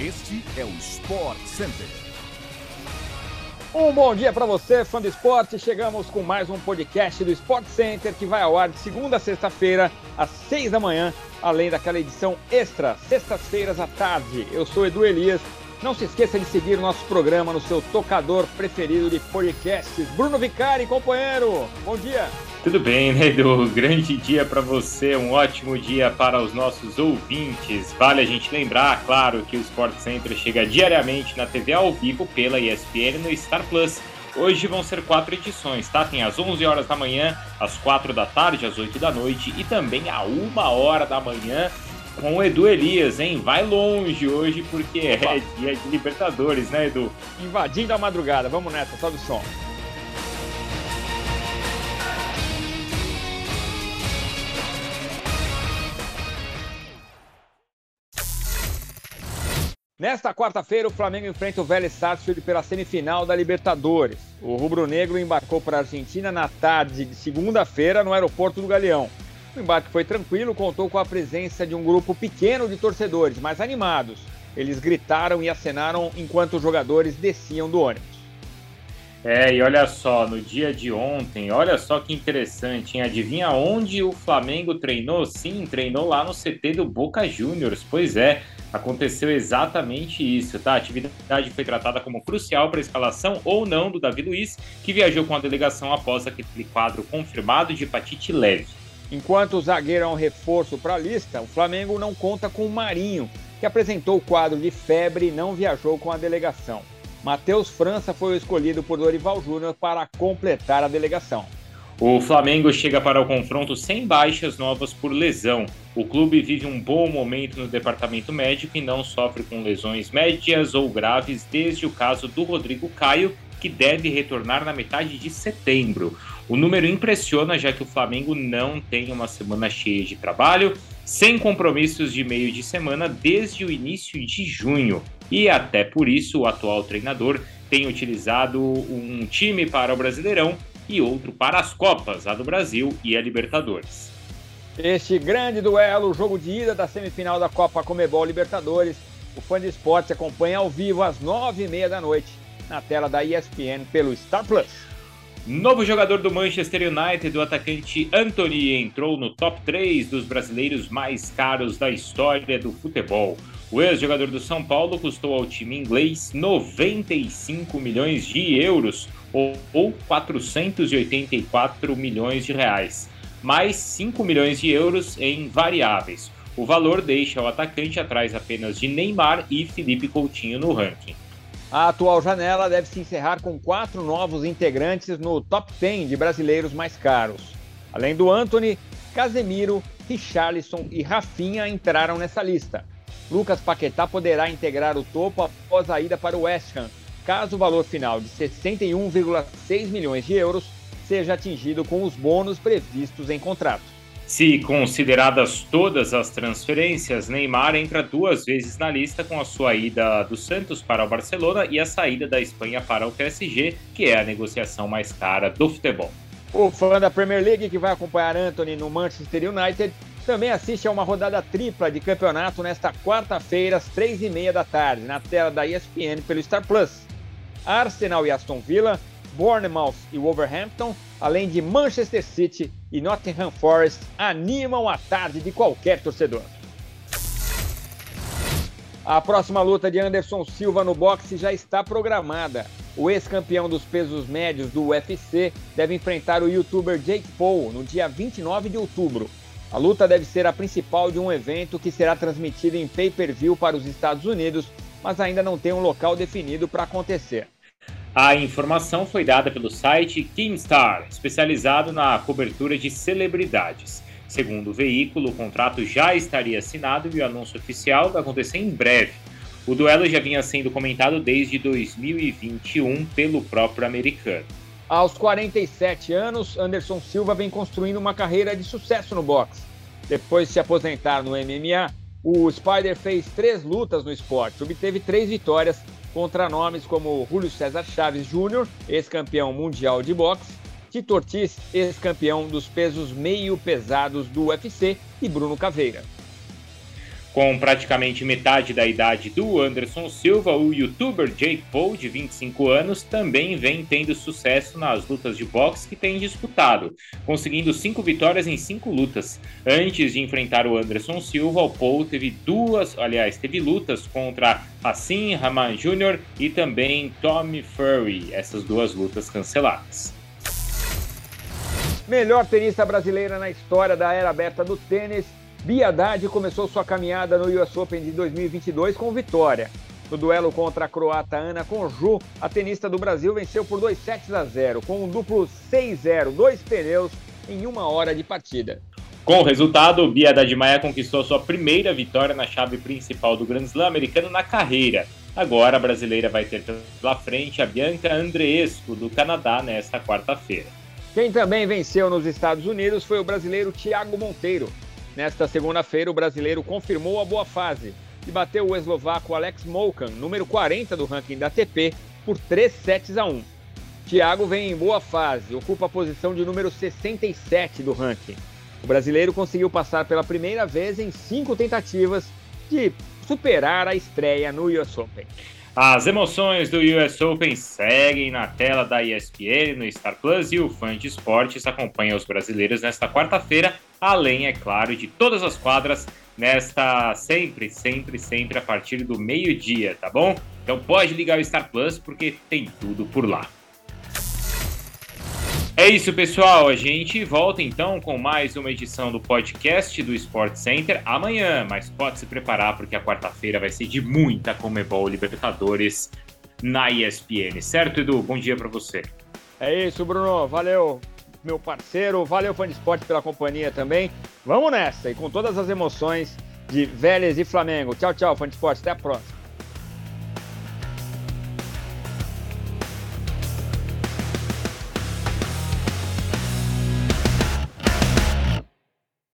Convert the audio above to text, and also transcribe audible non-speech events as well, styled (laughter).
Este é o Sport Center. Um bom dia para você, fã do esporte. Chegamos com mais um podcast do Sport Center que vai ao ar de segunda a sexta-feira, às seis da manhã, além daquela edição extra, sextas-feiras à tarde. Eu sou Edu Elias. Não se esqueça de seguir o nosso programa no seu tocador preferido de podcasts. Bruno Vicari, companheiro, bom dia. Tudo bem, né, Edu? (laughs) Grande dia para você, um ótimo dia para os nossos ouvintes. Vale a gente lembrar, claro, que o Sport Center chega diariamente na TV ao vivo pela ESPN no Star Plus. Hoje vão ser quatro edições, tá? Tem às 11 horas da manhã, às 4 da tarde, às 8 da noite e também à 1 hora da manhã com o Edu Elias, hein? Vai longe hoje porque é dia de Libertadores, né, Edu? Invadindo a madrugada, vamos nessa, sobe o som. Nesta quarta-feira, o Flamengo enfrenta o Vélez Sarsfield pela semifinal da Libertadores. O rubro-negro embarcou para a Argentina na tarde de segunda-feira no aeroporto do Galeão. O embarque foi tranquilo, contou com a presença de um grupo pequeno de torcedores, mas animados. Eles gritaram e acenaram enquanto os jogadores desciam do ônibus. É, e olha só, no dia de ontem, olha só que interessante, hein? Adivinha onde o Flamengo treinou? Sim, treinou lá no CT do Boca Juniors. Pois é, aconteceu exatamente isso, tá? A atividade foi tratada como crucial para a escalação ou não do Davi Luiz, que viajou com a delegação após aquele quadro confirmado de hepatite leve. Enquanto o zagueiro é um reforço para a lista, o Flamengo não conta com o Marinho, que apresentou o quadro de febre e não viajou com a delegação. Matheus França foi o escolhido por Dorival Júnior para completar a delegação. O Flamengo chega para o confronto sem baixas novas por lesão. O clube vive um bom momento no departamento médico e não sofre com lesões médias ou graves desde o caso do Rodrigo Caio, que deve retornar na metade de setembro. O número impressiona já que o Flamengo não tem uma semana cheia de trabalho, sem compromissos de meio de semana desde o início de junho e até por isso o atual treinador tem utilizado um time para o Brasileirão e outro para as Copas, a do Brasil e a Libertadores. Este grande duelo, o jogo de ida da semifinal da Copa Comebol Libertadores, o fã de esporte acompanha ao vivo às nove e meia da noite na tela da ESPN pelo Star Plus. Novo jogador do Manchester United, o atacante Anthony, entrou no top 3 dos brasileiros mais caros da história do futebol. O ex-jogador do São Paulo custou ao time inglês 95 milhões de euros, ou 484 milhões de reais, mais 5 milhões de euros em variáveis. O valor deixa o atacante atrás apenas de Neymar e Felipe Coutinho no ranking. A atual janela deve se encerrar com quatro novos integrantes no top 10 de brasileiros mais caros. Além do Anthony, Casemiro, Richarlison e Rafinha entraram nessa lista. Lucas Paquetá poderá integrar o topo após a ida para o West Ham, caso o valor final de 61,6 milhões de euros seja atingido com os bônus previstos em contrato. Se consideradas todas as transferências, Neymar entra duas vezes na lista com a sua ida do Santos para o Barcelona e a saída da Espanha para o PSG, que é a negociação mais cara do futebol. O fã da Premier League que vai acompanhar Anthony no Manchester United também assiste a uma rodada tripla de campeonato nesta quarta-feira, às três e meia da tarde, na tela da ESPN pelo Star Plus. Arsenal e Aston Villa, Bournemouth e Wolverhampton, além de Manchester City e Nottingham Forest, animam a tarde de qualquer torcedor. A próxima luta de Anderson Silva no boxe já está programada. O ex-campeão dos pesos médios do UFC deve enfrentar o youtuber Jake Paul no dia 29 de outubro. A luta deve ser a principal de um evento que será transmitido em pay-per-view para os Estados Unidos, mas ainda não tem um local definido para acontecer. A informação foi dada pelo site Keemstar, especializado na cobertura de celebridades. Segundo o veículo, o contrato já estaria assinado e o anúncio oficial vai acontecer em breve. O duelo já vinha sendo comentado desde 2021 pelo próprio americano. Aos 47 anos, Anderson Silva vem construindo uma carreira de sucesso no boxe. Depois de se aposentar no MMA, o Spider fez três lutas no esporte, obteve três vitórias contra nomes como Julio César Chaves Jr., ex-campeão mundial de boxe, Tito Ortiz, ex-campeão dos pesos meio pesados do UFC, e Bruno Caveira. Com praticamente metade da idade do Anderson Silva, o youtuber Jake Paul, de 25 anos, também vem tendo sucesso nas lutas de boxe que tem disputado, conseguindo cinco vitórias em cinco lutas. Antes de enfrentar o Anderson Silva, o Paul teve duas, aliás, teve lutas contra Hassim Rahman Jr. e também Tommy Fury, essas duas lutas canceladas. Melhor tenista brasileira na história da era aberta do tênis Bia Haddad começou sua caminhada no US Open de 2022 com vitória. No duelo contra a croata Ana Conju, a tenista do Brasil venceu por 2 sets a 0, com um duplo 6-0, dois pneus em uma hora de partida. Com o resultado, Bia Haddad Maia conquistou sua primeira vitória na chave principal do Grand Slam americano na carreira. Agora a brasileira vai ter pela frente a Bianca Andreescu, do Canadá, nesta quarta-feira. Quem também venceu nos Estados Unidos foi o brasileiro Thiago Monteiro, Nesta segunda-feira, o brasileiro confirmou a boa fase e bateu o eslovaco Alex Molkan, número 40 do ranking da ATP, por 3 sets a 1. Thiago vem em boa fase, ocupa a posição de número 67 do ranking. O brasileiro conseguiu passar pela primeira vez em cinco tentativas de superar a estreia no US Open. As emoções do US Open seguem na tela da ESPN, no Star Plus e o Fã de Esportes acompanha os brasileiros nesta quarta-feira, além, é claro, de todas as quadras nesta sempre, sempre, sempre a partir do meio-dia, tá bom? Então pode ligar o Star Plus porque tem tudo por lá. É isso, pessoal. A gente volta então com mais uma edição do podcast do Sport Center amanhã, mas pode se preparar porque a quarta-feira vai ser de muita Comebol Libertadores na ESPN, certo, Edu? Bom dia para você. É isso, Bruno. Valeu, meu parceiro. Valeu, fã de esporte, pela companhia também. Vamos nessa e com todas as emoções de Vélez e Flamengo. Tchau, tchau, fã de esporte. Até a próxima.